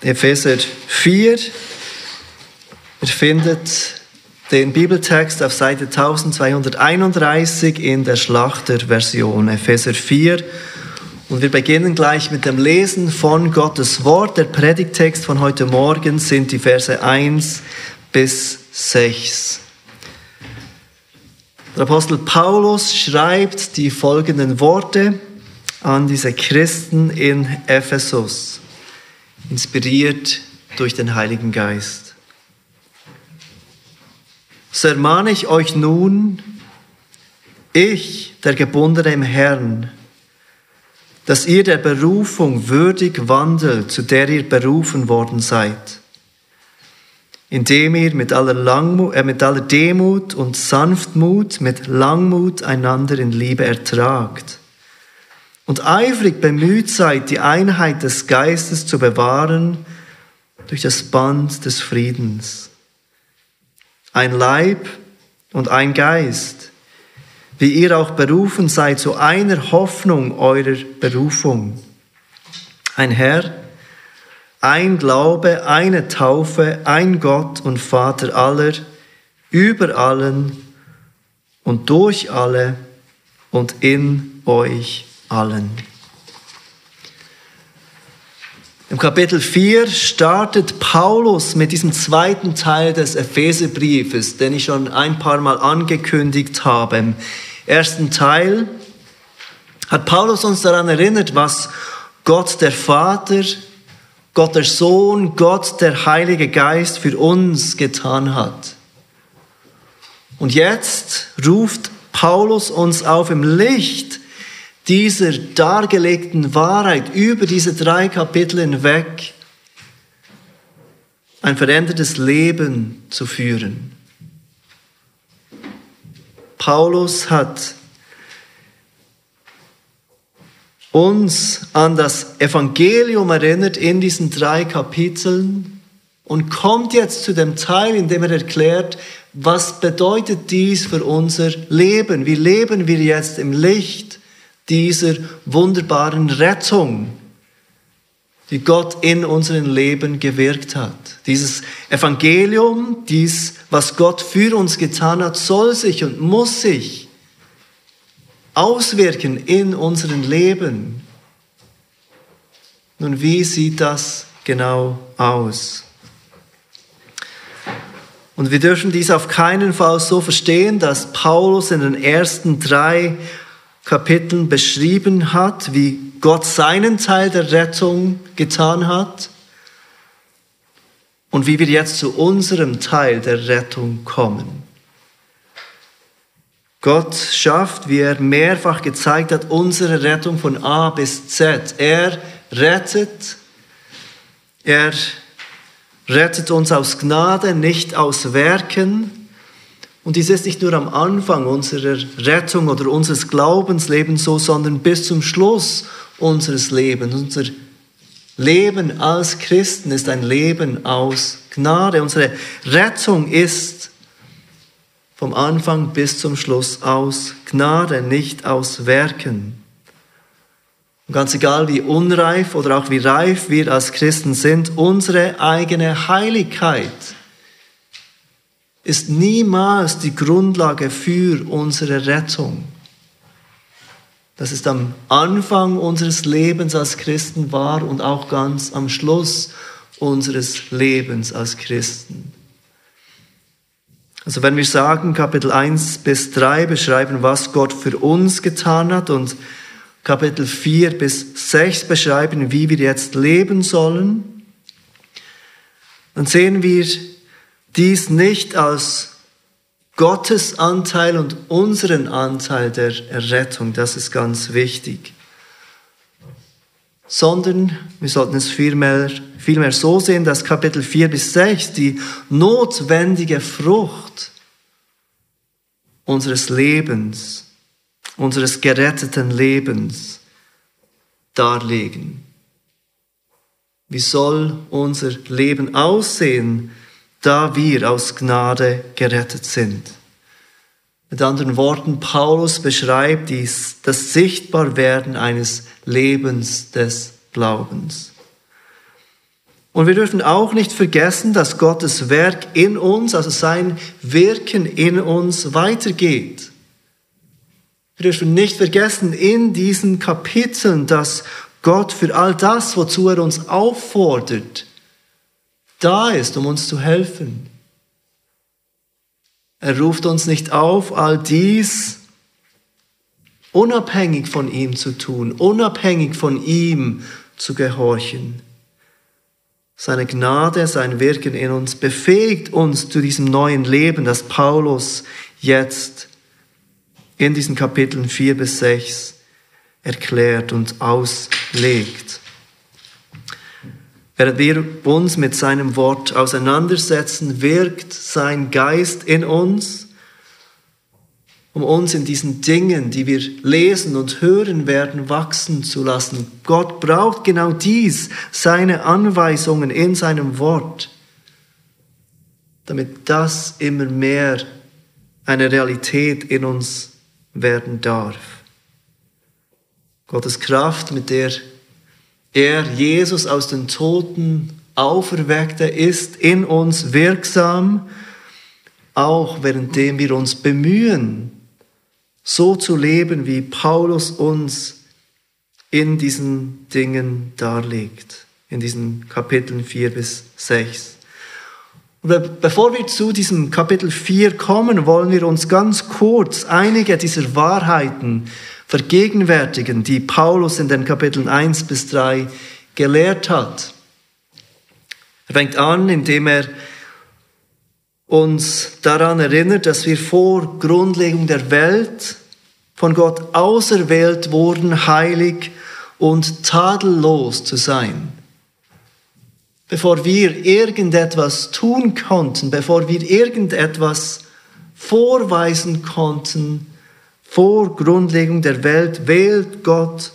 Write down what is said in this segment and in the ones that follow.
Epheser 4. Ihr findet den Bibeltext auf Seite 1231 in der Schlachterversion, Epheser 4. Und wir beginnen gleich mit dem Lesen von Gottes Wort. Der Predigtext von heute Morgen sind die Verse 1 bis 6. Der Apostel Paulus schreibt die folgenden Worte an diese Christen in Ephesus, inspiriert durch den Heiligen Geist. So ermahne ich euch nun, ich, der Gebundene im Herrn, dass ihr der Berufung würdig wandelt, zu der ihr berufen worden seid, indem ihr mit aller, Langmut, äh, mit aller Demut und Sanftmut, mit Langmut einander in Liebe ertragt und eifrig bemüht seid, die Einheit des Geistes zu bewahren durch das Band des Friedens. Ein Leib und ein Geist, wie ihr auch berufen seid zu einer Hoffnung eurer Berufung. Ein Herr, ein Glaube, eine Taufe, ein Gott und Vater aller, über allen und durch alle und in euch allen. Im Kapitel 4 startet Paulus mit diesem zweiten Teil des Epheserbriefes, den ich schon ein paar Mal angekündigt habe. Im ersten Teil hat Paulus uns daran erinnert, was Gott der Vater, Gott der Sohn, Gott der Heilige Geist für uns getan hat. Und jetzt ruft Paulus uns auf im Licht dieser dargelegten Wahrheit über diese drei Kapitel hinweg ein verändertes Leben zu führen. Paulus hat uns an das Evangelium erinnert in diesen drei Kapiteln und kommt jetzt zu dem Teil, in dem er erklärt, was bedeutet dies für unser Leben? Wie leben wir jetzt im Licht dieser wunderbaren Rettung, die Gott in unserem Leben gewirkt hat. Dieses Evangelium, dies, was Gott für uns getan hat, soll sich und muss sich auswirken in unserem Leben. Nun, wie sieht das genau aus? Und wir dürfen dies auf keinen Fall so verstehen, dass Paulus in den ersten drei Kapiteln beschrieben hat, wie Gott seinen Teil der Rettung getan hat und wie wir jetzt zu unserem Teil der Rettung kommen. Gott schafft, wie er mehrfach gezeigt hat, unsere Rettung von A bis Z. Er rettet, er rettet uns aus Gnade, nicht aus Werken. Und dies ist nicht nur am Anfang unserer Rettung oder unseres Glaubenslebens so, sondern bis zum Schluss unseres Lebens. Unser Leben als Christen ist ein Leben aus Gnade. Unsere Rettung ist vom Anfang bis zum Schluss aus Gnade, nicht aus Werken. Und ganz egal, wie unreif oder auch wie reif wir als Christen sind, unsere eigene Heiligkeit ist niemals die Grundlage für unsere Rettung. Das ist am Anfang unseres Lebens als Christen wahr und auch ganz am Schluss unseres Lebens als Christen. Also wenn wir sagen, Kapitel 1 bis 3 beschreiben, was Gott für uns getan hat und Kapitel 4 bis 6 beschreiben, wie wir jetzt leben sollen, dann sehen wir dies nicht als Gottes Anteil und unseren Anteil der Errettung, das ist ganz wichtig, sondern wir sollten es vielmehr, vielmehr so sehen, dass Kapitel 4 bis 6 die notwendige Frucht unseres Lebens, unseres geretteten Lebens darlegen. Wie soll unser Leben aussehen, da wir aus Gnade gerettet sind. Mit anderen Worten, Paulus beschreibt dies, das Sichtbarwerden eines Lebens des Glaubens. Und wir dürfen auch nicht vergessen, dass Gottes Werk in uns, also sein Wirken in uns weitergeht. Wir dürfen nicht vergessen in diesen Kapiteln, dass Gott für all das, wozu er uns auffordert, da ist, um uns zu helfen. Er ruft uns nicht auf, all dies unabhängig von ihm zu tun, unabhängig von ihm zu gehorchen. Seine Gnade, sein Wirken in uns befähigt uns zu diesem neuen Leben, das Paulus jetzt in diesen Kapiteln 4 bis 6 erklärt und auslegt. Während wir uns mit seinem Wort auseinandersetzen, wirkt sein Geist in uns, um uns in diesen Dingen, die wir lesen und hören werden, wachsen zu lassen. Gott braucht genau dies, seine Anweisungen in seinem Wort, damit das immer mehr eine Realität in uns werden darf. Gottes Kraft, mit der er Jesus aus den Toten auferweckte, ist in uns wirksam, auch währenddem wir uns bemühen, so zu leben, wie Paulus uns in diesen Dingen darlegt, in diesen Kapiteln 4 bis 6. Und bevor wir zu diesem Kapitel 4 kommen, wollen wir uns ganz kurz einige dieser Wahrheiten vergegenwärtigen, die Paulus in den Kapiteln 1 bis 3 gelehrt hat. Er fängt an, indem er uns daran erinnert, dass wir vor Grundlegung der Welt von Gott auserwählt wurden, heilig und tadellos zu sein. Bevor wir irgendetwas tun konnten, bevor wir irgendetwas vorweisen konnten, vor Grundlegung der Welt wählt Gott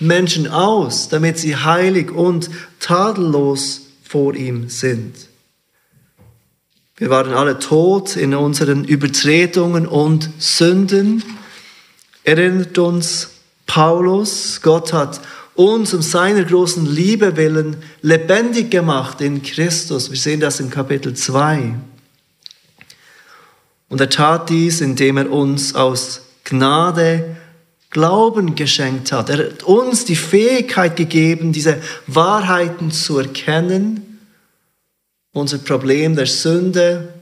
Menschen aus, damit sie heilig und tadellos vor ihm sind. Wir waren alle tot in unseren Übertretungen und Sünden. Erinnert uns Paulus, Gott hat uns um seiner großen Liebe willen lebendig gemacht in Christus. Wir sehen das im Kapitel 2. Und er tat dies, indem er uns aus Gnade Glauben geschenkt hat. Er hat uns die Fähigkeit gegeben, diese Wahrheiten zu erkennen, unser Problem der Sünde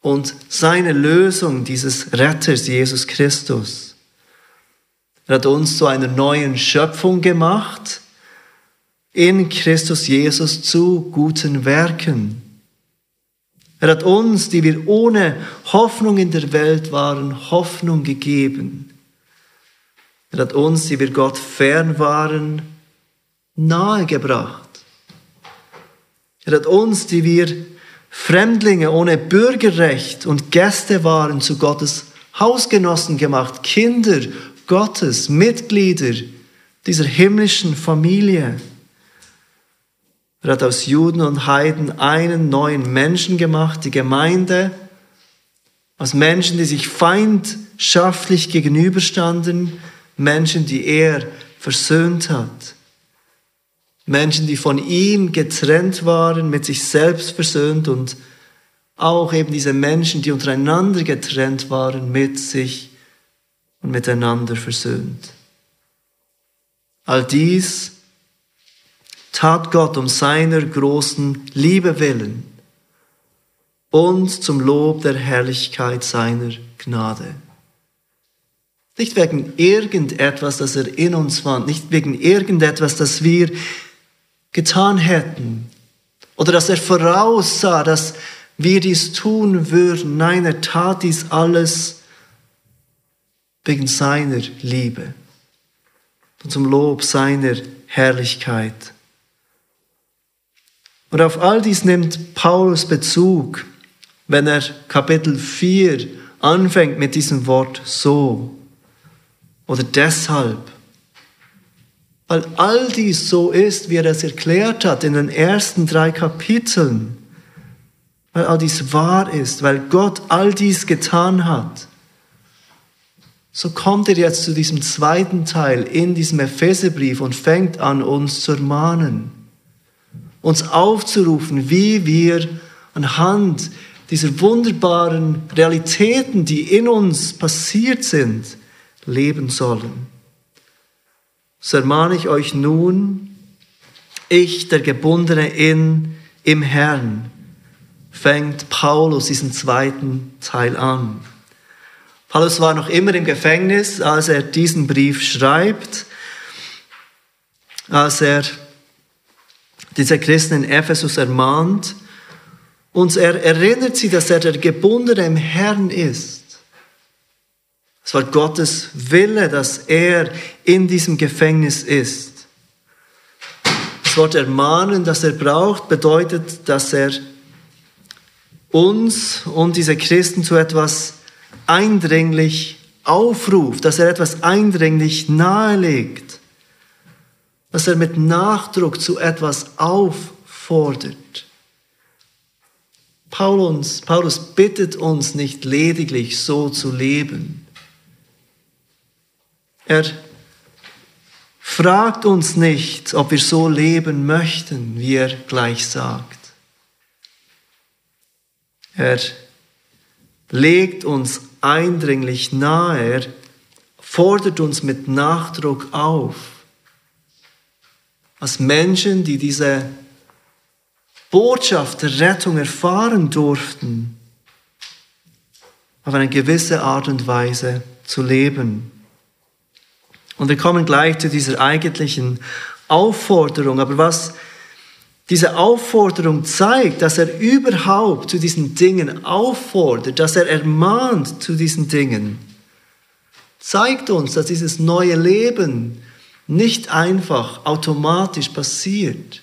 und seine Lösung dieses Retters, Jesus Christus. Er hat uns zu einer neuen Schöpfung gemacht, in Christus Jesus zu guten Werken. Er hat uns, die wir ohne Hoffnung in der Welt waren, Hoffnung gegeben. Er hat uns, die wir Gott fern waren, nahegebracht. Er hat uns, die wir Fremdlinge ohne Bürgerrecht und Gäste waren, zu Gottes Hausgenossen gemacht, Kinder Gottes, Mitglieder dieser himmlischen Familie. Er hat aus Juden und Heiden einen neuen Menschen gemacht, die Gemeinde, aus Menschen, die sich feindschaftlich gegenüberstanden, Menschen, die er versöhnt hat. Menschen, die von ihm getrennt waren, mit sich selbst versöhnt und auch eben diese Menschen, die untereinander getrennt waren, mit sich und miteinander versöhnt. All dies tat Gott um seiner großen Liebe willen und zum Lob der Herrlichkeit seiner Gnade. Nicht wegen irgendetwas, das er in uns fand, nicht wegen irgendetwas, das wir getan hätten oder dass er voraussah, dass wir dies tun würden. Nein, er tat dies alles wegen seiner Liebe und zum Lob seiner Herrlichkeit. Und auf all dies nimmt Paulus Bezug, wenn er Kapitel 4 anfängt mit diesem Wort so oder deshalb. Weil all dies so ist, wie er es erklärt hat in den ersten drei Kapiteln. Weil all dies wahr ist, weil Gott all dies getan hat. So kommt er jetzt zu diesem zweiten Teil in diesem Epheserbrief und fängt an, uns zu ermahnen uns aufzurufen, wie wir anhand dieser wunderbaren Realitäten, die in uns passiert sind, leben sollen. So ermahne ich euch nun, ich, der Gebundene in, im Herrn, fängt Paulus diesen zweiten Teil an. Paulus war noch immer im Gefängnis, als er diesen Brief schreibt, als er diese Christen in Ephesus ermahnt. Und er erinnert sie, dass er der Gebundene im Herrn ist. Es war Gottes Wille, dass er in diesem Gefängnis ist. Das Wort ermahnen, das er braucht, bedeutet, dass er uns und diese Christen zu etwas eindringlich aufruft, dass er etwas eindringlich nahelegt, dass er mit Nachdruck zu etwas auffordert. Paulus, Paulus bittet uns nicht lediglich so zu leben. Er fragt uns nicht, ob wir so leben möchten, wie er gleich sagt. Er legt uns eindringlich nahe, er fordert uns mit Nachdruck auf, als Menschen, die diese Botschaft der Rettung erfahren durften, auf eine gewisse Art und Weise zu leben. Und wir kommen gleich zu dieser eigentlichen Aufforderung. Aber was diese Aufforderung zeigt, dass er überhaupt zu diesen Dingen auffordert, dass er ermahnt zu diesen Dingen, zeigt uns, dass dieses neue Leben nicht einfach automatisch passiert.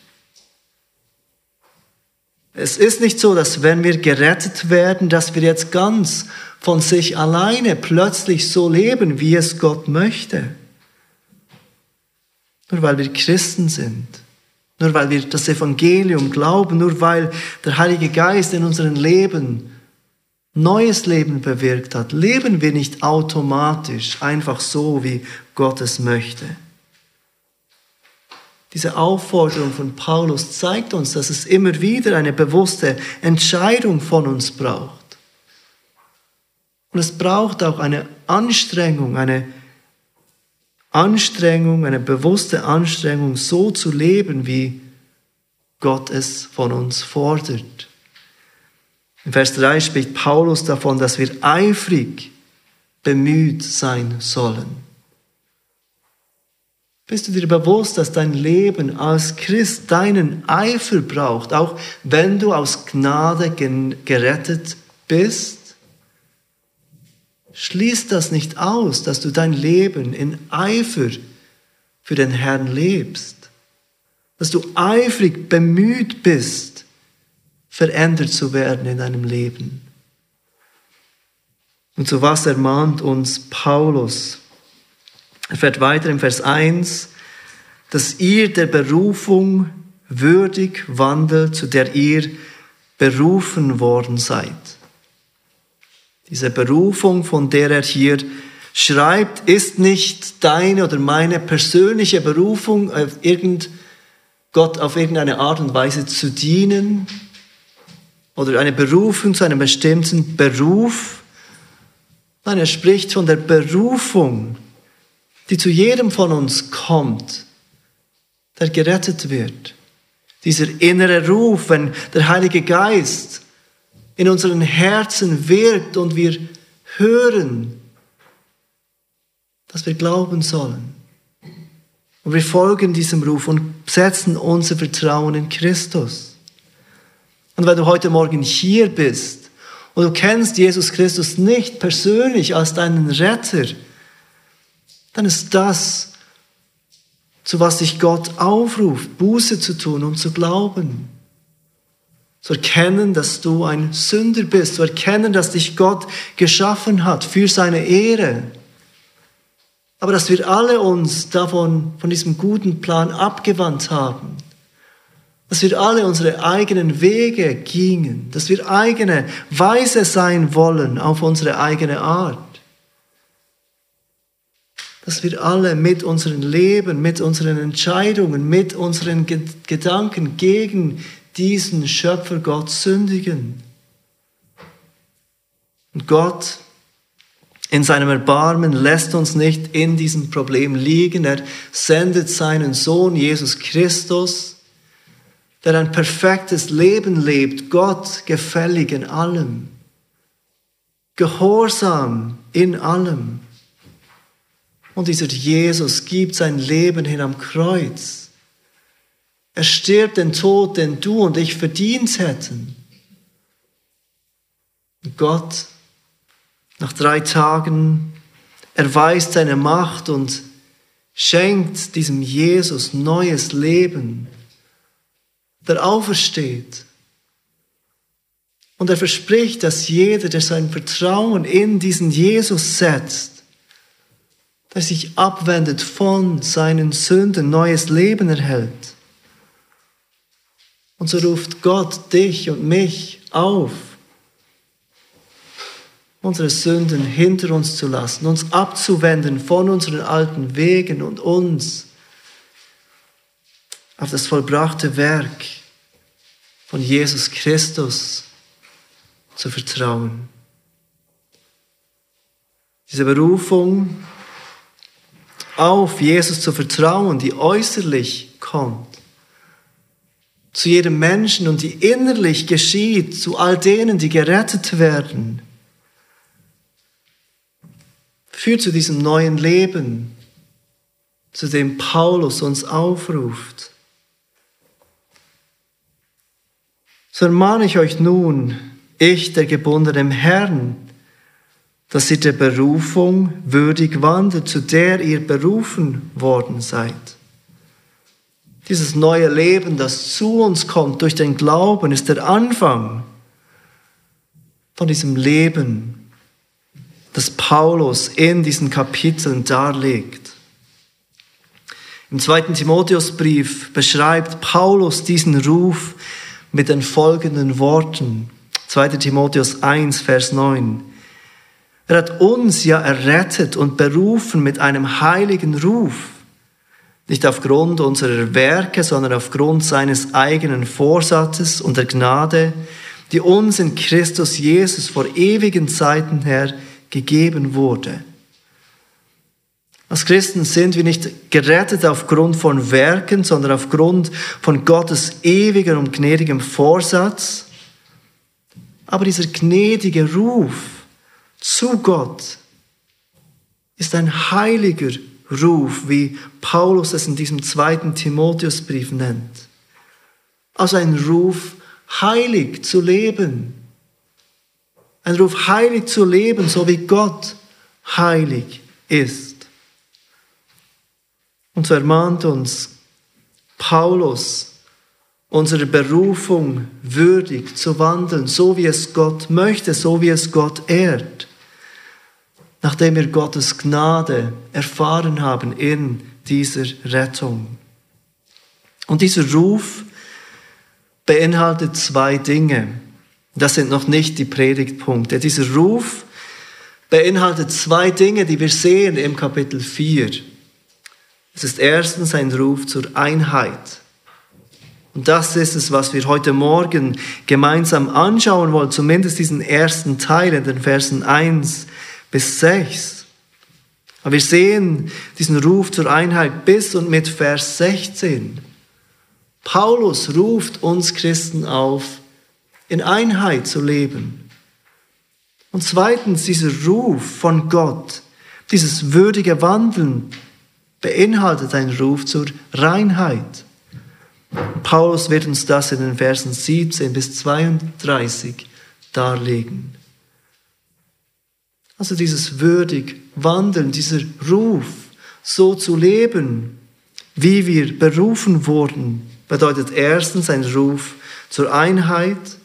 Es ist nicht so, dass wenn wir gerettet werden, dass wir jetzt ganz von sich alleine plötzlich so leben, wie es Gott möchte. Nur weil wir Christen sind nur weil wir das Evangelium glauben, nur weil der Heilige Geist in unserem Leben neues Leben bewirkt hat, leben wir nicht automatisch einfach so, wie Gott es möchte. Diese Aufforderung von Paulus zeigt uns, dass es immer wieder eine bewusste Entscheidung von uns braucht. Und es braucht auch eine Anstrengung, eine Anstrengung, eine bewusste Anstrengung, so zu leben, wie Gott es von uns fordert. In Vers 3 spricht Paulus davon, dass wir eifrig bemüht sein sollen. Bist du dir bewusst, dass dein Leben als Christ deinen Eifer braucht, auch wenn du aus Gnade gerettet bist? schließt das nicht aus, dass du dein Leben in Eifer für den Herrn lebst. Dass du eifrig bemüht bist, verändert zu werden in deinem Leben. Und zu was ermahnt uns Paulus? Er fährt weiter im Vers 1, dass ihr der Berufung würdig wandelt, zu der ihr berufen worden seid. Diese Berufung, von der er hier schreibt, ist nicht deine oder meine persönliche Berufung, auf irgend, Gott auf irgendeine Art und Weise zu dienen oder eine Berufung zu einem bestimmten Beruf. Nein, er spricht von der Berufung, die zu jedem von uns kommt, der gerettet wird. Dieser innere Ruf, wenn der Heilige Geist in unseren Herzen wirkt und wir hören, dass wir glauben sollen. Und wir folgen diesem Ruf und setzen unser Vertrauen in Christus. Und wenn du heute Morgen hier bist und du kennst Jesus Christus nicht persönlich als deinen Retter, dann ist das, zu was dich Gott aufruft, Buße zu tun und zu glauben zu erkennen, dass du ein Sünder bist, zu erkennen, dass dich Gott geschaffen hat für seine Ehre. Aber dass wir alle uns davon, von diesem guten Plan abgewandt haben. Dass wir alle unsere eigenen Wege gingen. Dass wir eigene Weise sein wollen auf unsere eigene Art. Dass wir alle mit unserem Leben, mit unseren Entscheidungen, mit unseren Gedanken gegen diesen Schöpfer Gott sündigen. Und Gott in seinem Erbarmen lässt uns nicht in diesem Problem liegen. Er sendet seinen Sohn Jesus Christus, der ein perfektes Leben lebt, Gott gefällig in allem, gehorsam in allem. Und dieser Jesus gibt sein Leben hin am Kreuz. Er stirbt den Tod, den du und ich verdient hätten. Und Gott, nach drei Tagen, erweist seine Macht und schenkt diesem Jesus neues Leben, der aufersteht. Und er verspricht, dass jeder, der sein Vertrauen in diesen Jesus setzt, der sich abwendet von seinen Sünden, neues Leben erhält. Und so ruft Gott dich und mich auf, unsere Sünden hinter uns zu lassen, uns abzuwenden von unseren alten Wegen und uns auf das vollbrachte Werk von Jesus Christus zu vertrauen. Diese Berufung auf, Jesus zu vertrauen, die äußerlich kommt. Zu jedem Menschen und die innerlich geschieht, zu all denen, die gerettet werden. Führt zu diesem neuen Leben, zu dem Paulus uns aufruft. So ermahne ich euch nun, ich, der Gebundene Herrn, dass ihr der Berufung würdig wandelt, zu der ihr berufen worden seid. Dieses neue Leben, das zu uns kommt durch den Glauben, ist der Anfang von diesem Leben, das Paulus in diesen Kapiteln darlegt. Im zweiten Timotheusbrief beschreibt Paulus diesen Ruf mit den folgenden Worten. 2. Timotheus 1, Vers 9. Er hat uns ja errettet und berufen mit einem heiligen Ruf. Nicht aufgrund unserer Werke, sondern aufgrund seines eigenen Vorsatzes und der Gnade, die uns in Christus Jesus vor ewigen Zeiten her gegeben wurde. Als Christen sind wir nicht gerettet aufgrund von Werken, sondern aufgrund von Gottes ewiger und gnädigem Vorsatz. Aber dieser gnädige Ruf, zu Gott ist ein heiliger Ruf, wie Paulus es in diesem zweiten Timotheusbrief nennt. Also ein Ruf, heilig zu leben. Ein Ruf, heilig zu leben, so wie Gott heilig ist. Und so ermahnt uns Paulus, unsere Berufung würdig zu wandeln, so wie es Gott möchte, so wie es Gott ehrt nachdem wir Gottes Gnade erfahren haben in dieser Rettung. Und dieser Ruf beinhaltet zwei Dinge. Das sind noch nicht die Predigtpunkte. Dieser Ruf beinhaltet zwei Dinge, die wir sehen im Kapitel 4. Es ist erstens ein Ruf zur Einheit. Und das ist es, was wir heute Morgen gemeinsam anschauen wollen, zumindest diesen ersten Teil in den Versen 1 bis 6. Aber wir sehen diesen Ruf zur Einheit bis und mit Vers 16. Paulus ruft uns Christen auf, in Einheit zu leben. Und zweitens, dieser Ruf von Gott, dieses würdige Wandeln, beinhaltet einen Ruf zur Reinheit. Paulus wird uns das in den Versen 17 bis 32 darlegen. Also dieses würdig Wandeln, dieser Ruf, so zu leben, wie wir berufen wurden, bedeutet erstens ein Ruf zur Einheit,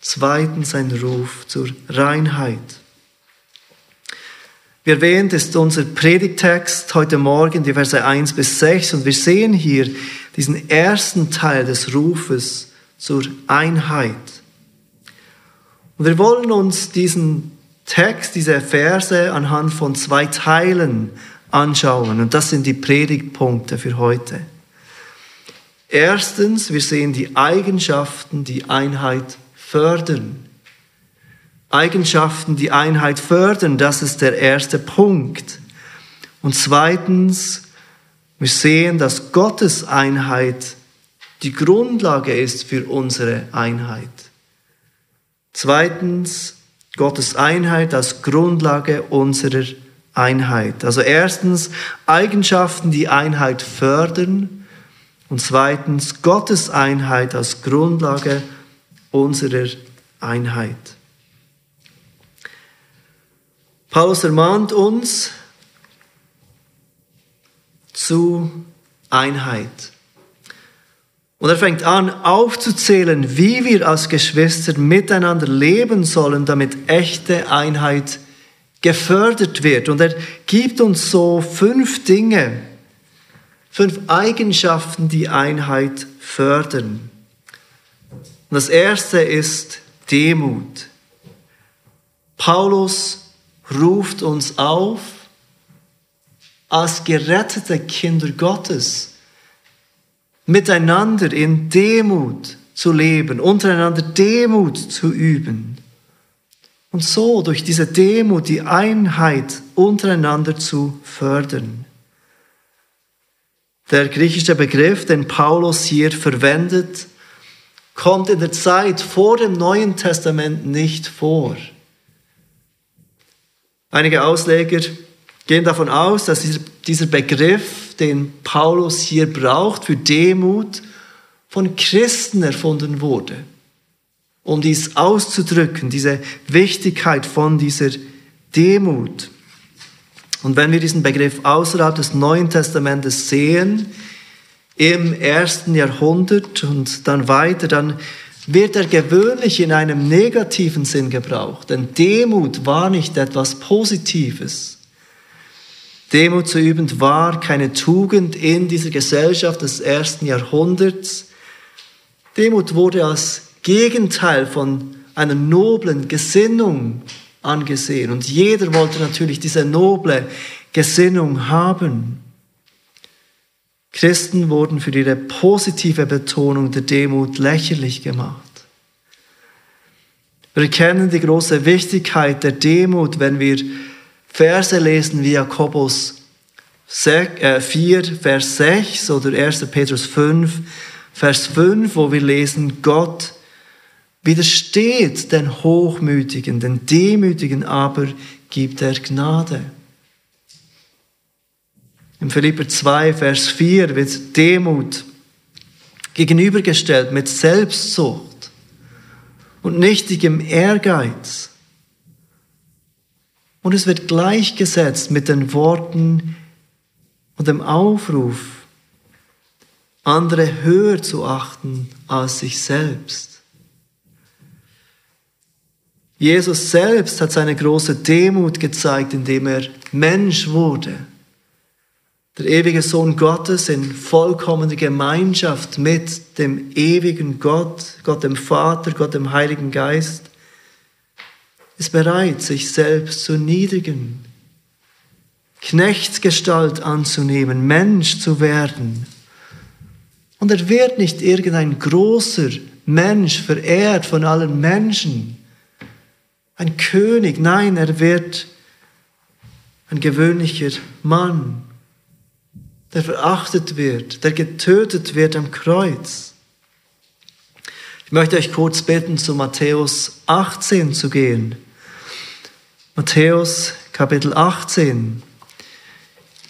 zweitens ein Ruf zur Reinheit. Wie erwähnt ist unser Predigtext heute Morgen die Verse 1 bis 6 und wir sehen hier diesen ersten Teil des Rufes zur Einheit. Und wir wollen uns diesen Text, diese Verse anhand von zwei Teilen anschauen. Und das sind die Predigtpunkte für heute. Erstens, wir sehen die Eigenschaften, die Einheit fördern. Eigenschaften, die Einheit fördern, das ist der erste Punkt. Und zweitens, wir sehen, dass Gottes Einheit die Grundlage ist für unsere Einheit. Zweitens, Gottes Einheit als Grundlage unserer Einheit. Also erstens Eigenschaften, die Einheit fördern und zweitens Gottes Einheit als Grundlage unserer Einheit. Paulus ermahnt uns zu Einheit. Und er fängt an aufzuzählen, wie wir als Geschwister miteinander leben sollen, damit echte Einheit gefördert wird. Und er gibt uns so fünf Dinge, fünf Eigenschaften, die Einheit fördern. Und das erste ist Demut. Paulus ruft uns auf, als gerettete Kinder Gottes miteinander in Demut zu leben, untereinander Demut zu üben. Und so durch diese Demut die Einheit untereinander zu fördern. Der griechische Begriff, den Paulus hier verwendet, kommt in der Zeit vor dem Neuen Testament nicht vor. Einige Ausleger gehen davon aus, dass dieser Den Paulus hier braucht für Demut, von Christen erfunden wurde, um dies auszudrücken, diese Wichtigkeit von dieser Demut. Und wenn wir diesen Begriff außerhalb des Neuen Testamentes sehen, im ersten Jahrhundert und dann weiter, dann wird er gewöhnlich in einem negativen Sinn gebraucht. Denn Demut war nicht etwas Positives. Demut zu üben war keine Tugend in dieser Gesellschaft des ersten Jahrhunderts. Demut wurde als Gegenteil von einer noblen Gesinnung angesehen. Und jeder wollte natürlich diese noble Gesinnung haben. Christen wurden für ihre positive Betonung der Demut lächerlich gemacht. Wir erkennen die große Wichtigkeit der Demut, wenn wir Verse lesen wie Jakobus 4, äh, Vers 6 oder 1. Petrus 5, Vers 5, wo wir lesen, Gott widersteht den Hochmütigen, den Demütigen aber gibt er Gnade. Im Philipper 2, Vers 4 wird Demut gegenübergestellt mit Selbstsucht und nichtigem Ehrgeiz. Und es wird gleichgesetzt mit den Worten und dem Aufruf, andere höher zu achten als sich selbst. Jesus selbst hat seine große Demut gezeigt, indem er Mensch wurde der ewige Sohn Gottes in vollkommener Gemeinschaft mit dem ewigen Gott, Gott dem Vater, Gott dem Heiligen Geist, ist bereit, sich selbst zu niedrigen, Knechtsgestalt anzunehmen, Mensch zu werden. Und er wird nicht irgendein großer Mensch verehrt von allen Menschen, ein König, nein, er wird ein gewöhnlicher Mann, der verachtet wird, der getötet wird am Kreuz. Ich möchte euch kurz bitten, zu Matthäus 18 zu gehen. Matthäus Kapitel 18.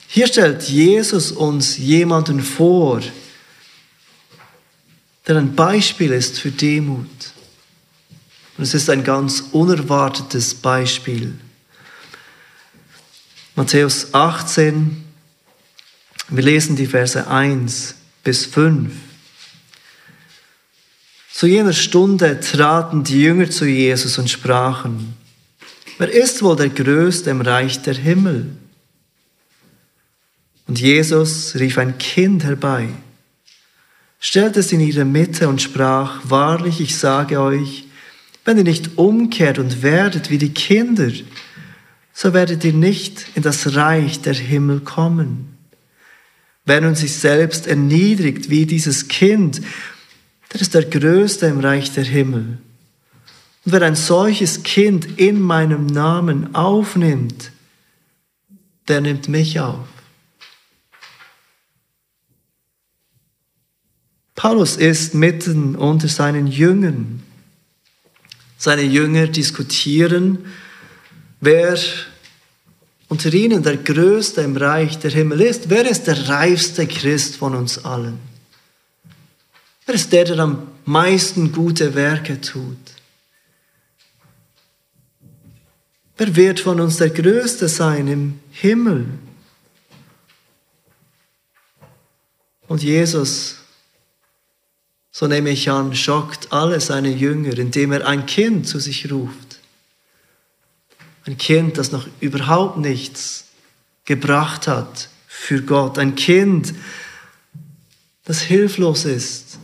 Hier stellt Jesus uns jemanden vor, der ein Beispiel ist für Demut. Und es ist ein ganz unerwartetes Beispiel. Matthäus 18, wir lesen die Verse 1 bis 5. Zu jener Stunde traten die Jünger zu Jesus und sprachen, wer ist wohl der Größte im Reich der Himmel? Und Jesus rief ein Kind herbei, stellte es in ihre Mitte und sprach, wahrlich, ich sage euch, wenn ihr nicht umkehrt und werdet wie die Kinder, so werdet ihr nicht in das Reich der Himmel kommen. Wer nun sich selbst erniedrigt wie dieses Kind, der ist der Größte im Reich der Himmel. Und wer ein solches Kind in meinem Namen aufnimmt, der nimmt mich auf. Paulus ist mitten unter seinen Jüngern. Seine Jünger diskutieren, wer unter ihnen der Größte im Reich der Himmel ist. Wer ist der reifste Christ von uns allen? Wer ist der, der am meisten gute Werke tut? Wer wird von uns der Größte sein im Himmel? Und Jesus, so nehme ich an, schockt alle seine Jünger, indem er ein Kind zu sich ruft. Ein Kind, das noch überhaupt nichts gebracht hat für Gott. Ein Kind, das hilflos ist,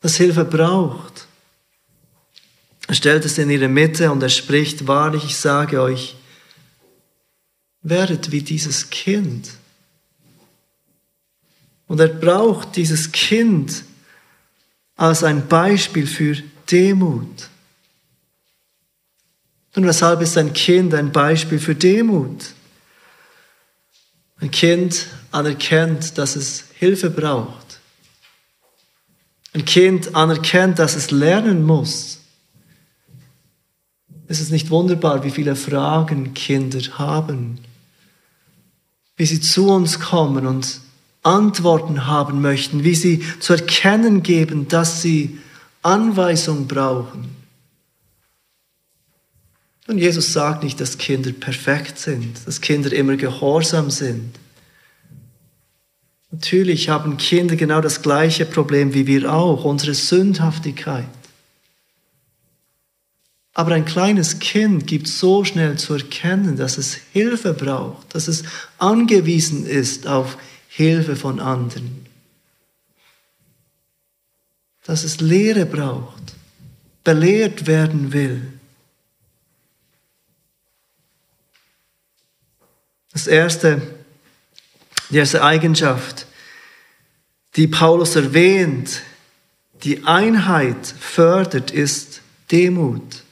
das Hilfe braucht. Er stellt es in ihre Mitte und er spricht, wahrlich, ich sage euch, werdet wie dieses Kind. Und er braucht dieses Kind als ein Beispiel für Demut. Und weshalb ist ein Kind ein Beispiel für Demut? Ein Kind anerkennt, dass es Hilfe braucht. Ein Kind anerkennt, dass es lernen muss. Es ist nicht wunderbar, wie viele Fragen Kinder haben, wie sie zu uns kommen und Antworten haben möchten, wie sie zu erkennen geben, dass sie Anweisung brauchen. Und Jesus sagt nicht, dass Kinder perfekt sind, dass Kinder immer gehorsam sind. Natürlich haben Kinder genau das gleiche Problem wie wir auch, unsere Sündhaftigkeit. Aber ein kleines Kind gibt so schnell zu erkennen, dass es Hilfe braucht, dass es angewiesen ist auf Hilfe von anderen, dass es Lehre braucht, belehrt werden will. Das erste, die erste Eigenschaft, die Paulus erwähnt, die Einheit fördert, ist Demut.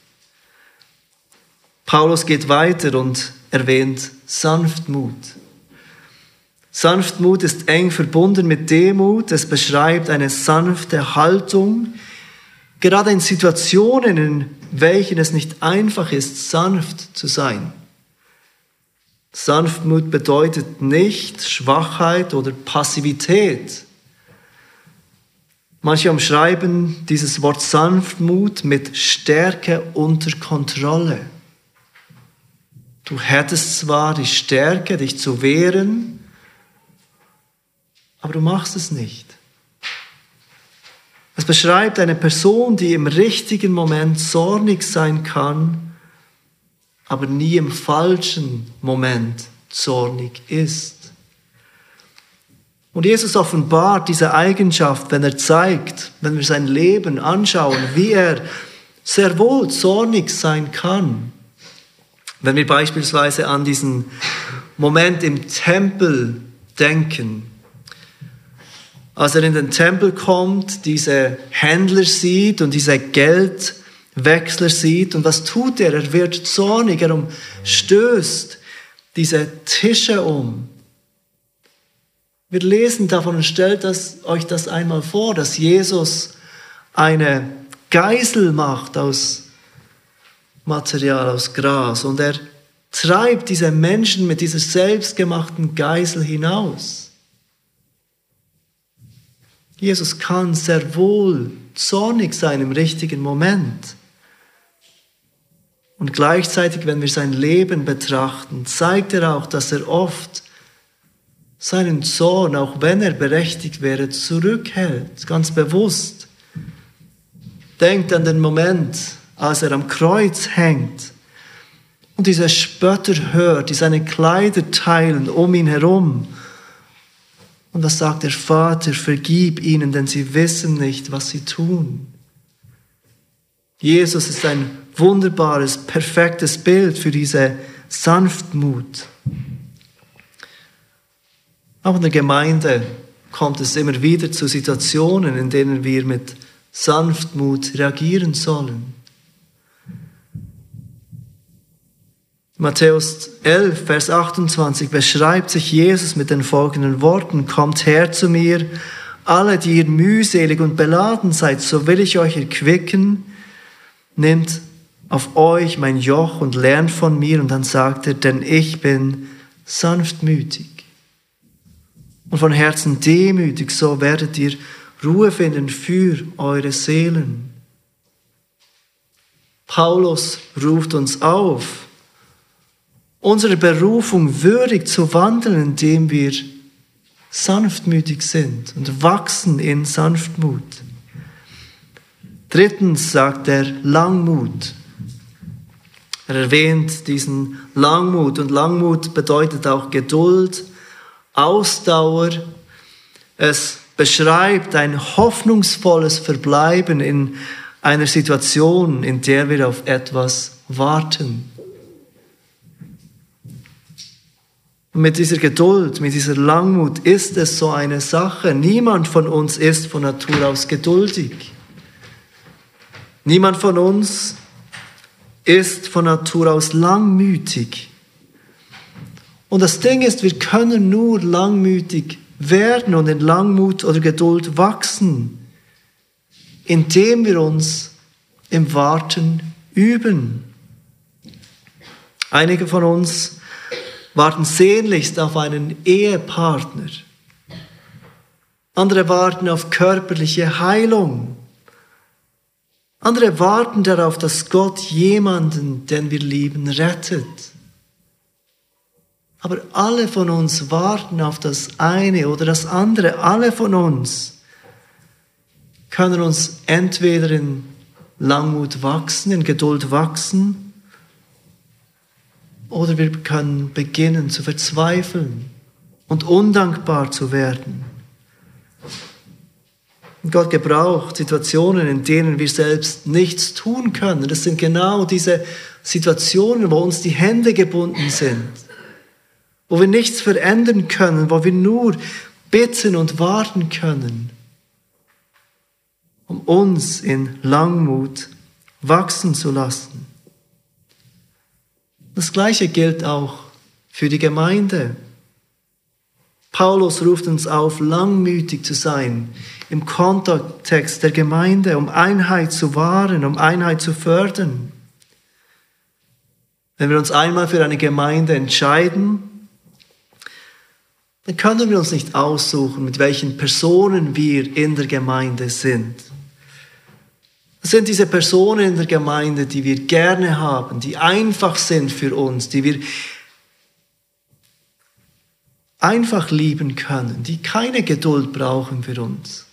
Paulus geht weiter und erwähnt Sanftmut. Sanftmut ist eng verbunden mit Demut. Es beschreibt eine sanfte Haltung, gerade in Situationen, in welchen es nicht einfach ist, sanft zu sein. Sanftmut bedeutet nicht Schwachheit oder Passivität. Manche umschreiben dieses Wort Sanftmut mit Stärke unter Kontrolle. Du hättest zwar die Stärke, dich zu wehren, aber du machst es nicht. Es beschreibt eine Person, die im richtigen Moment zornig sein kann, aber nie im falschen Moment zornig ist. Und Jesus offenbart diese Eigenschaft, wenn er zeigt, wenn wir sein Leben anschauen, wie er sehr wohl zornig sein kann. Wenn wir beispielsweise an diesen Moment im Tempel denken, als er in den Tempel kommt, diese Händler sieht und diese Geldwechsler sieht, und was tut er? Er wird zornig, er umstößt diese Tische um. Wir lesen davon und stellt das, euch das einmal vor, dass Jesus eine Geisel macht aus Material aus Gras. Und er treibt diese Menschen mit dieser selbstgemachten Geisel hinaus. Jesus kann sehr wohl zornig sein im richtigen Moment. Und gleichzeitig, wenn wir sein Leben betrachten, zeigt er auch, dass er oft seinen Zorn, auch wenn er berechtigt wäre, zurückhält, ganz bewusst. Denkt an den Moment, als er am Kreuz hängt und diese Spötter hört, die seine Kleider teilen um ihn herum. Und was sagt der Vater, vergib ihnen, denn sie wissen nicht, was sie tun. Jesus ist ein wunderbares, perfektes Bild für diese Sanftmut. Auch in der Gemeinde kommt es immer wieder zu Situationen, in denen wir mit Sanftmut reagieren sollen. Matthäus 11, Vers 28 beschreibt sich Jesus mit den folgenden Worten, Kommt her zu mir, alle, die ihr mühselig und beladen seid, so will ich euch erquicken. Nehmt auf euch mein Joch und lernt von mir. Und dann sagt er, denn ich bin sanftmütig und von Herzen demütig, so werdet ihr Ruhe finden für eure Seelen. Paulus ruft uns auf, unsere Berufung würdig zu wandeln, indem wir sanftmütig sind und wachsen in Sanftmut. Drittens sagt er Langmut. Er erwähnt diesen Langmut und Langmut bedeutet auch Geduld, Ausdauer. Es beschreibt ein hoffnungsvolles Verbleiben in einer Situation, in der wir auf etwas warten. Und mit dieser Geduld, mit dieser Langmut ist es so eine Sache. Niemand von uns ist von Natur aus geduldig. Niemand von uns ist von Natur aus langmütig. Und das Ding ist, wir können nur langmütig werden und in Langmut oder Geduld wachsen, indem wir uns im Warten üben. Einige von uns warten sehnlichst auf einen Ehepartner. Andere warten auf körperliche Heilung. Andere warten darauf, dass Gott jemanden, den wir lieben, rettet. Aber alle von uns warten auf das eine oder das andere. Alle von uns können uns entweder in Langmut wachsen, in Geduld wachsen oder wir können beginnen zu verzweifeln und undankbar zu werden. Und Gott gebraucht Situationen, in denen wir selbst nichts tun können. Das sind genau diese Situationen, wo uns die Hände gebunden sind, wo wir nichts verändern können, wo wir nur bitten und warten können, um uns in Langmut wachsen zu lassen. Das Gleiche gilt auch für die Gemeinde. Paulus ruft uns auf, langmütig zu sein im Kontext der Gemeinde, um Einheit zu wahren, um Einheit zu fördern. Wenn wir uns einmal für eine Gemeinde entscheiden, dann können wir uns nicht aussuchen, mit welchen Personen wir in der Gemeinde sind. Das sind diese Personen in der Gemeinde, die wir gerne haben, die einfach sind für uns, die wir einfach lieben können, die keine Geduld brauchen für uns.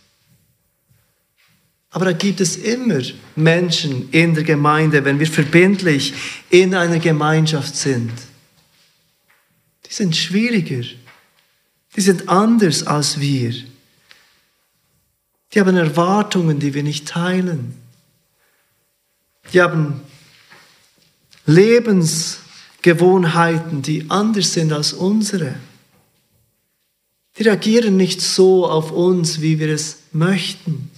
Aber da gibt es immer Menschen in der Gemeinde, wenn wir verbindlich in einer Gemeinschaft sind. Die sind schwieriger. Die sind anders als wir. Die haben Erwartungen, die wir nicht teilen. Die haben Lebensgewohnheiten, die anders sind als unsere. Die reagieren nicht so auf uns, wie wir es möchten.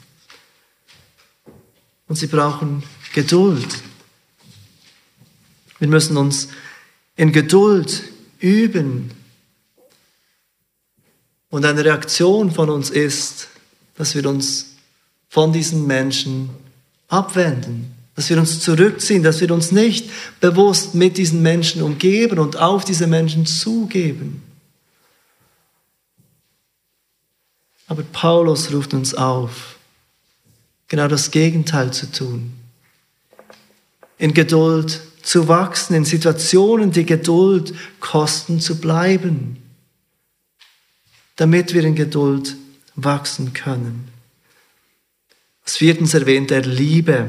Und sie brauchen Geduld. Wir müssen uns in Geduld üben. Und eine Reaktion von uns ist, dass wir uns von diesen Menschen abwenden dass wir uns zurückziehen, dass wir uns nicht bewusst mit diesen Menschen umgeben und auf diese Menschen zugeben. Aber Paulus ruft uns auf, genau das Gegenteil zu tun. In Geduld zu wachsen, in Situationen, die Geduld kosten, zu bleiben, damit wir in Geduld wachsen können. Als viertens erwähnt er Liebe.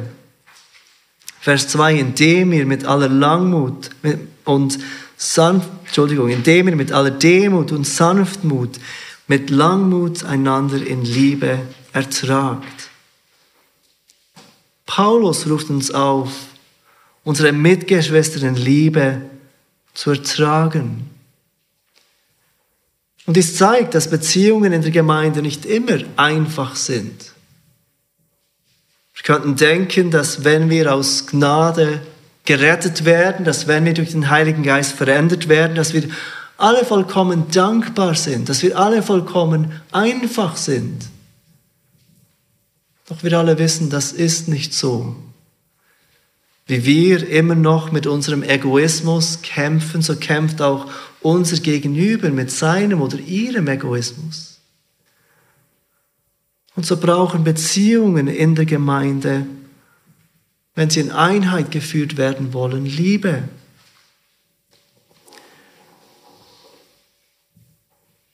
Vers 2, indem ihr mit aller Langmut und Sanft, Entschuldigung, indem ihr mit aller Demut und Sanftmut, mit Langmut einander in Liebe ertragt. Paulus ruft uns auf, unsere Mitgeschwister in Liebe zu ertragen. Und dies zeigt, dass Beziehungen in der Gemeinde nicht immer einfach sind. Wir könnten denken, dass wenn wir aus Gnade gerettet werden, dass wenn wir durch den Heiligen Geist verändert werden, dass wir alle vollkommen dankbar sind, dass wir alle vollkommen einfach sind. Doch wir alle wissen, das ist nicht so. Wie wir immer noch mit unserem Egoismus kämpfen, so kämpft auch unser Gegenüber mit seinem oder ihrem Egoismus. Und so brauchen Beziehungen in der Gemeinde, wenn sie in Einheit geführt werden wollen, Liebe.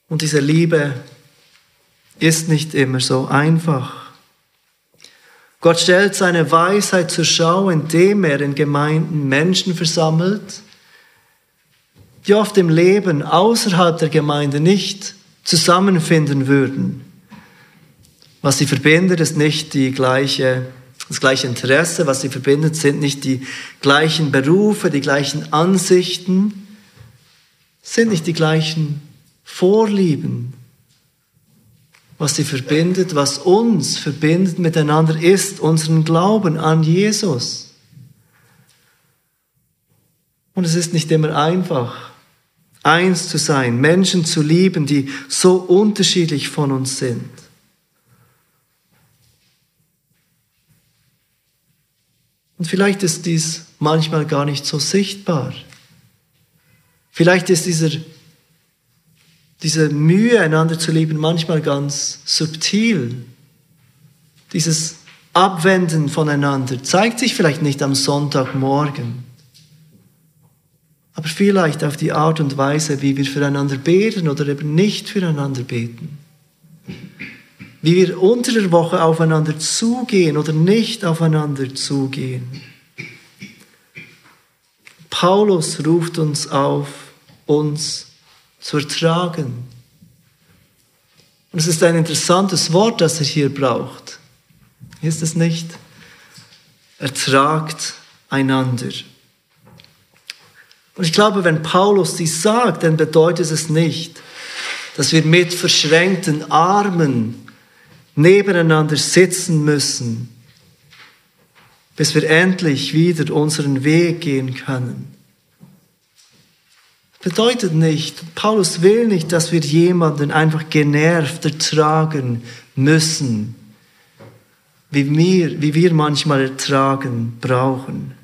Und diese Liebe ist nicht immer so einfach. Gott stellt seine Weisheit zur Schau, indem er in Gemeinden Menschen versammelt, die oft im Leben außerhalb der Gemeinde nicht zusammenfinden würden. Was sie verbindet, ist nicht die gleiche, das gleiche Interesse, was sie verbindet, sind nicht die gleichen Berufe, die gleichen Ansichten, sind nicht die gleichen Vorlieben. Was sie verbindet, was uns verbindet miteinander, ist unseren Glauben an Jesus. Und es ist nicht immer einfach eins zu sein, Menschen zu lieben, die so unterschiedlich von uns sind. Und vielleicht ist dies manchmal gar nicht so sichtbar. Vielleicht ist dieser, diese Mühe, einander zu lieben, manchmal ganz subtil. Dieses Abwenden voneinander zeigt sich vielleicht nicht am Sonntagmorgen aber vielleicht auf die Art und Weise, wie wir füreinander beten oder eben nicht füreinander beten. Wie wir unter der Woche aufeinander zugehen oder nicht aufeinander zugehen. Paulus ruft uns auf, uns zu ertragen. Und es ist ein interessantes Wort, das er hier braucht. Ist es nicht? Ertragt einander. Und ich glaube, wenn Paulus dies sagt, dann bedeutet es nicht, dass wir mit verschränkten Armen nebeneinander sitzen müssen, bis wir endlich wieder unseren Weg gehen können. Bedeutet nicht, Paulus will nicht, dass wir jemanden einfach genervt ertragen müssen, wie wir, wie wir manchmal ertragen brauchen.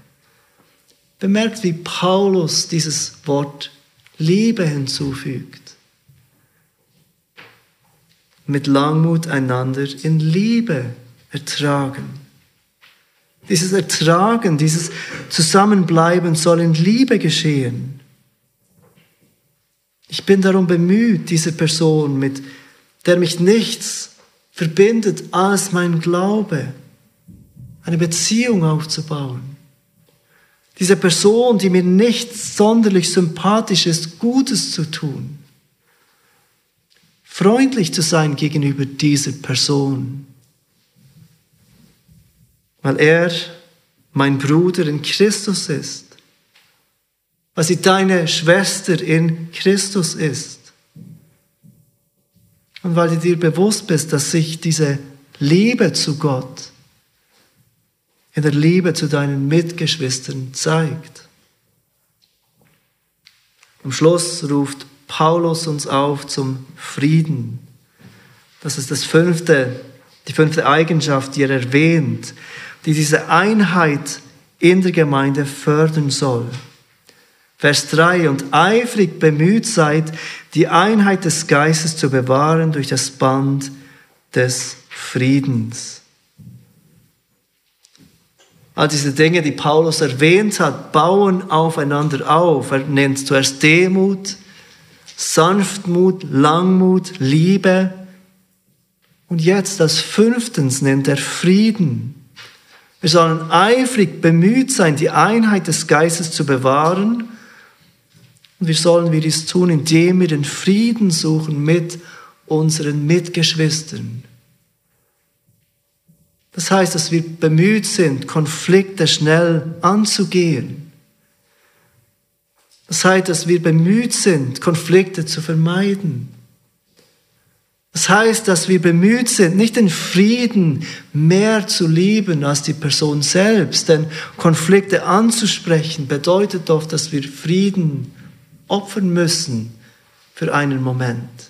Bemerkt, wie Paulus dieses Wort Liebe hinzufügt. Mit Langmut einander in Liebe ertragen. Dieses Ertragen, dieses Zusammenbleiben soll in Liebe geschehen. Ich bin darum bemüht, diese Person, mit der mich nichts verbindet als mein Glaube, eine Beziehung aufzubauen dieser Person, die mir nicht sonderlich sympathisch ist, Gutes zu tun. Freundlich zu sein gegenüber dieser Person. Weil er mein Bruder in Christus ist. Weil sie deine Schwester in Christus ist. Und weil du dir bewusst bist, dass sich diese Liebe zu Gott in der Liebe zu deinen Mitgeschwistern zeigt. Am Schluss ruft Paulus uns auf zum Frieden. Das ist das fünfte, die fünfte Eigenschaft, die er erwähnt, die diese Einheit in der Gemeinde fördern soll. Vers 3, und eifrig bemüht seid, die Einheit des Geistes zu bewahren durch das Band des Friedens. All diese Dinge, die Paulus erwähnt hat, bauen aufeinander auf. Er nennt zuerst Demut, Sanftmut, Langmut, Liebe. Und jetzt als fünftens nennt er Frieden. Wir sollen eifrig bemüht sein, die Einheit des Geistes zu bewahren. Und wie sollen wir dies tun, indem wir den Frieden suchen mit unseren Mitgeschwistern. Das heißt, dass wir bemüht sind, Konflikte schnell anzugehen. Das heißt, dass wir bemüht sind, Konflikte zu vermeiden. Das heißt, dass wir bemüht sind, nicht den Frieden mehr zu lieben als die Person selbst. Denn Konflikte anzusprechen bedeutet doch, dass wir Frieden opfern müssen für einen Moment.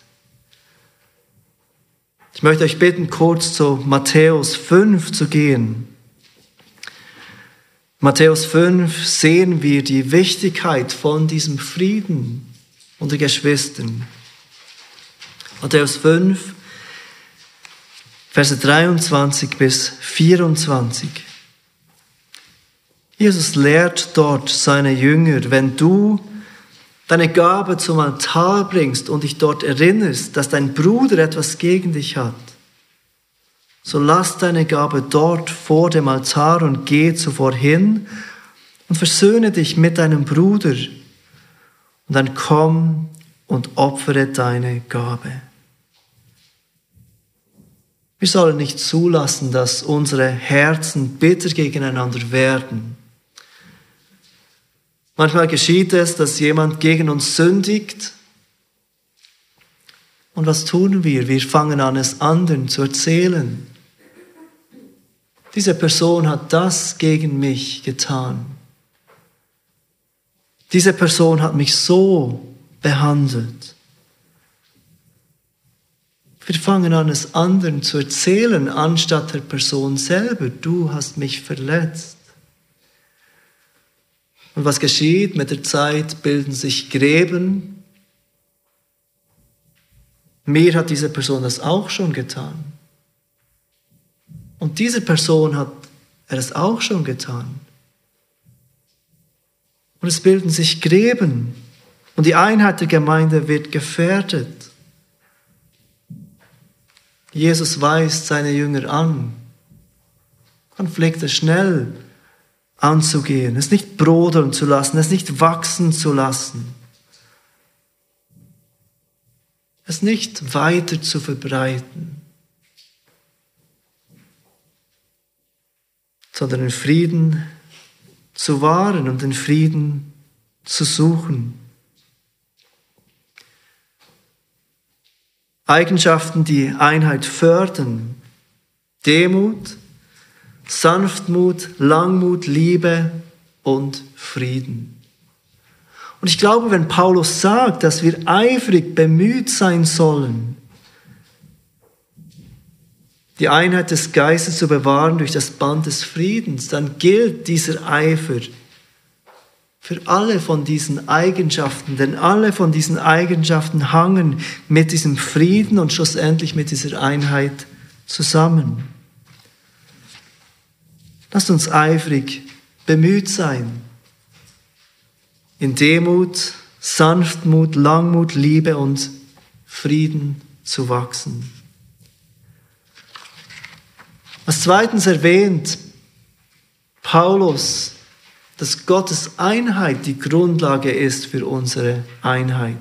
Ich möchte euch bitten, kurz zu Matthäus 5 zu gehen. Matthäus 5 sehen wir die Wichtigkeit von diesem Frieden unter Geschwistern. Matthäus 5, Verse 23 bis 24. Jesus lehrt dort seine Jünger, wenn du deine Gabe zum Altar bringst und dich dort erinnerst, dass dein Bruder etwas gegen dich hat, so lass deine Gabe dort vor dem Altar und geh zuvor hin und versöhne dich mit deinem Bruder und dann komm und opfere deine Gabe. Wir sollen nicht zulassen, dass unsere Herzen bitter gegeneinander werden. Manchmal geschieht es, dass jemand gegen uns sündigt. Und was tun wir? Wir fangen an, es anderen zu erzählen. Diese Person hat das gegen mich getan. Diese Person hat mich so behandelt. Wir fangen an, es anderen zu erzählen, anstatt der Person selber. Du hast mich verletzt. Und was geschieht? Mit der Zeit bilden sich Gräben. Mir hat diese Person das auch schon getan. Und diese Person hat er es auch schon getan. Und es bilden sich Gräben. Und die Einheit der Gemeinde wird gefährdet. Jesus weist seine Jünger an, Konflikte schnell anzugehen, es nicht brodeln zu lassen, es nicht wachsen zu lassen, es nicht weiter zu verbreiten, sondern den Frieden zu wahren und den Frieden zu suchen. Eigenschaften, die Einheit fördern. Demut, Sanftmut, Langmut, Liebe und Frieden. Und ich glaube, wenn Paulus sagt, dass wir eifrig bemüht sein sollen, die Einheit des Geistes zu bewahren durch das Band des Friedens, dann gilt dieser Eifer für alle von diesen Eigenschaften, denn alle von diesen Eigenschaften hangen mit diesem Frieden und schlussendlich mit dieser Einheit zusammen. Lasst uns eifrig bemüht sein, in Demut, Sanftmut, Langmut, Liebe und Frieden zu wachsen. Als zweitens erwähnt Paulus dass Gottes Einheit die Grundlage ist für unsere Einheit.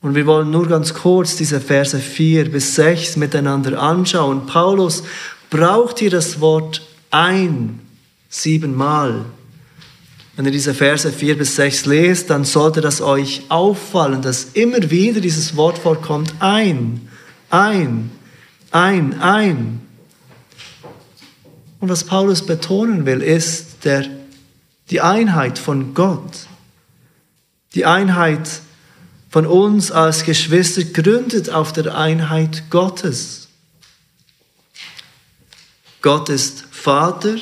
Und wir wollen nur ganz kurz diese Verse 4 bis 6 miteinander anschauen. Paulus braucht hier das Wort ein siebenmal. Wenn ihr diese Verse 4 bis 6 lest, dann sollte das euch auffallen, dass immer wieder dieses Wort vorkommt, ein, ein, ein, ein. Und was Paulus betonen will, ist, der, die Einheit von Gott, die Einheit von uns als Geschwister gründet auf der Einheit Gottes. Gott ist Vater,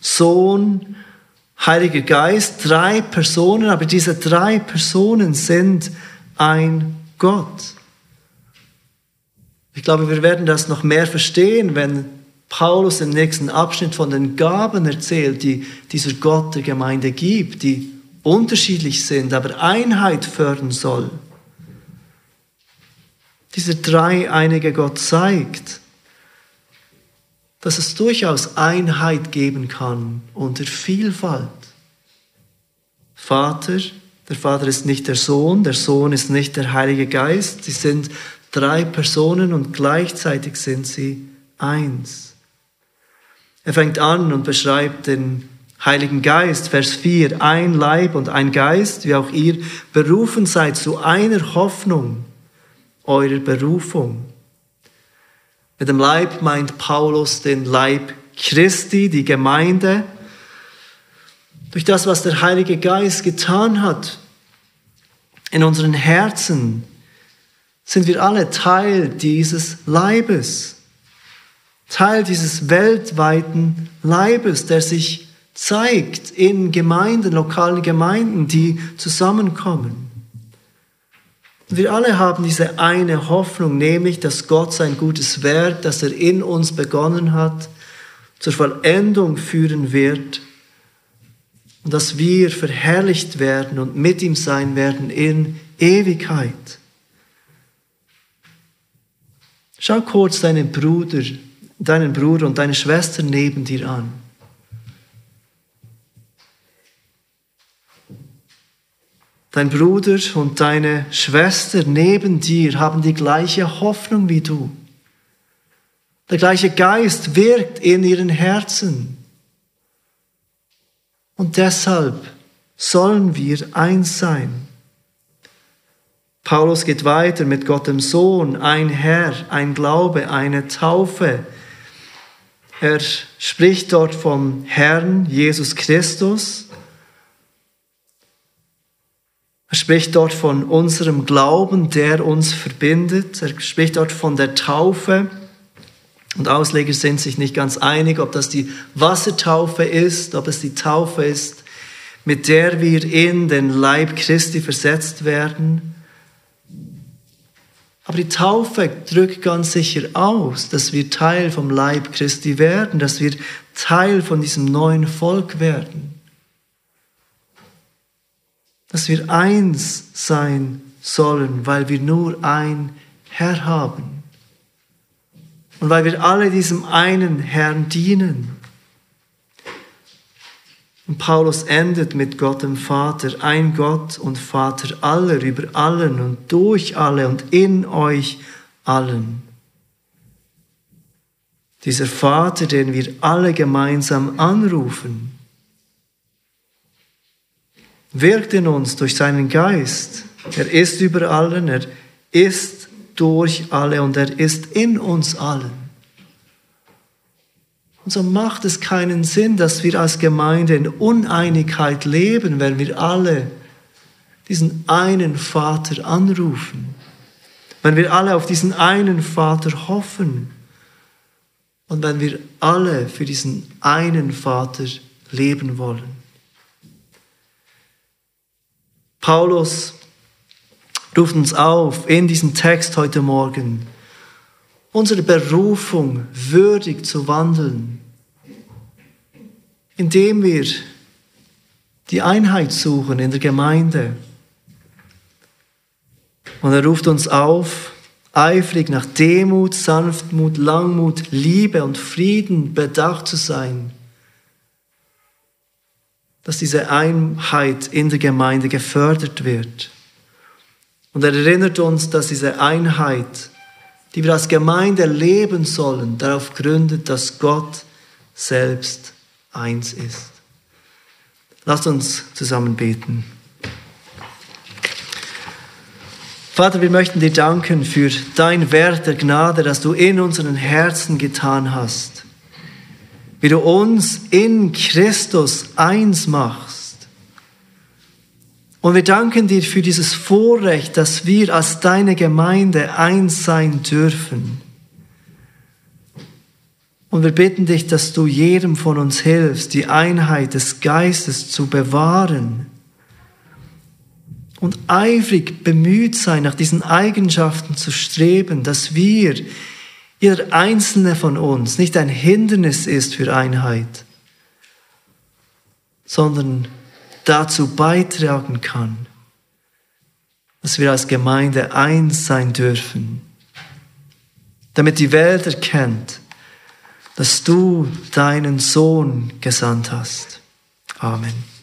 Sohn, Heiliger Geist, drei Personen, aber diese drei Personen sind ein Gott. Ich glaube, wir werden das noch mehr verstehen, wenn Paulus im nächsten Abschnitt von den Gaben erzählt, die dieser Gott der Gemeinde gibt, die unterschiedlich sind, aber Einheit fördern soll. Dieser dreieinige Gott zeigt, dass es durchaus Einheit geben kann unter Vielfalt. Vater, der Vater ist nicht der Sohn, der Sohn ist nicht der Heilige Geist, sie sind drei Personen und gleichzeitig sind sie eins. Er fängt an und beschreibt den Heiligen Geist, Vers 4, ein Leib und ein Geist, wie auch ihr berufen seid zu einer Hoffnung eurer Berufung. Mit dem Leib meint Paulus den Leib Christi, die Gemeinde. Durch das, was der Heilige Geist getan hat in unseren Herzen, sind wir alle Teil dieses Leibes. Teil dieses weltweiten Leibes, der sich zeigt in Gemeinden, lokalen Gemeinden, die zusammenkommen. Wir alle haben diese eine Hoffnung, nämlich, dass Gott sein gutes Werk, das er in uns begonnen hat, zur Vollendung führen wird und dass wir verherrlicht werden und mit ihm sein werden in Ewigkeit. Schau kurz deinen Bruder, deinen Bruder und deine Schwester neben dir an. Dein Bruder und deine Schwester neben dir haben die gleiche Hoffnung wie du. Der gleiche Geist wirkt in ihren Herzen. Und deshalb sollen wir eins sein. Paulus geht weiter mit Gott dem Sohn, ein Herr, ein Glaube, eine Taufe. Er spricht dort vom Herrn Jesus Christus er spricht dort von unserem Glauben, der uns verbindet. Er spricht dort von der Taufe. Und Ausleger sind sich nicht ganz einig, ob das die Wassertaufe ist, ob es die Taufe ist, mit der wir in den Leib Christi versetzt werden. Aber die Taufe drückt ganz sicher aus, dass wir Teil vom Leib Christi werden, dass wir Teil von diesem neuen Volk werden dass wir eins sein sollen, weil wir nur ein Herr haben. Und weil wir alle diesem einen Herrn dienen. Und Paulus endet mit Gott dem Vater, ein Gott und Vater aller, über allen und durch alle und in euch allen. Dieser Vater, den wir alle gemeinsam anrufen, wirkt in uns durch seinen Geist. Er ist über allen, er ist durch alle und er ist in uns allen. Und so macht es keinen Sinn, dass wir als Gemeinde in Uneinigkeit leben, wenn wir alle diesen einen Vater anrufen, wenn wir alle auf diesen einen Vater hoffen. Und wenn wir alle für diesen einen Vater leben wollen. Paulus ruft uns auf in diesem Text heute Morgen, unsere Berufung würdig zu wandeln, indem wir die Einheit suchen in der Gemeinde. Und er ruft uns auf, eifrig nach Demut, Sanftmut, Langmut, Liebe und Frieden bedacht zu sein dass diese Einheit in der Gemeinde gefördert wird. Und er erinnert uns, dass diese Einheit, die wir als Gemeinde leben sollen, darauf gründet, dass Gott selbst eins ist. Lasst uns zusammen beten. Vater, wir möchten dir danken für dein Wert der Gnade, das du in unseren Herzen getan hast wie du uns in Christus eins machst. Und wir danken dir für dieses Vorrecht, dass wir als deine Gemeinde eins sein dürfen. Und wir bitten dich, dass du jedem von uns hilfst, die Einheit des Geistes zu bewahren und eifrig bemüht sein, nach diesen Eigenschaften zu streben, dass wir jeder einzelne von uns nicht ein Hindernis ist für Einheit, sondern dazu beitragen kann, dass wir als Gemeinde eins sein dürfen, damit die Welt erkennt, dass du deinen Sohn gesandt hast. Amen.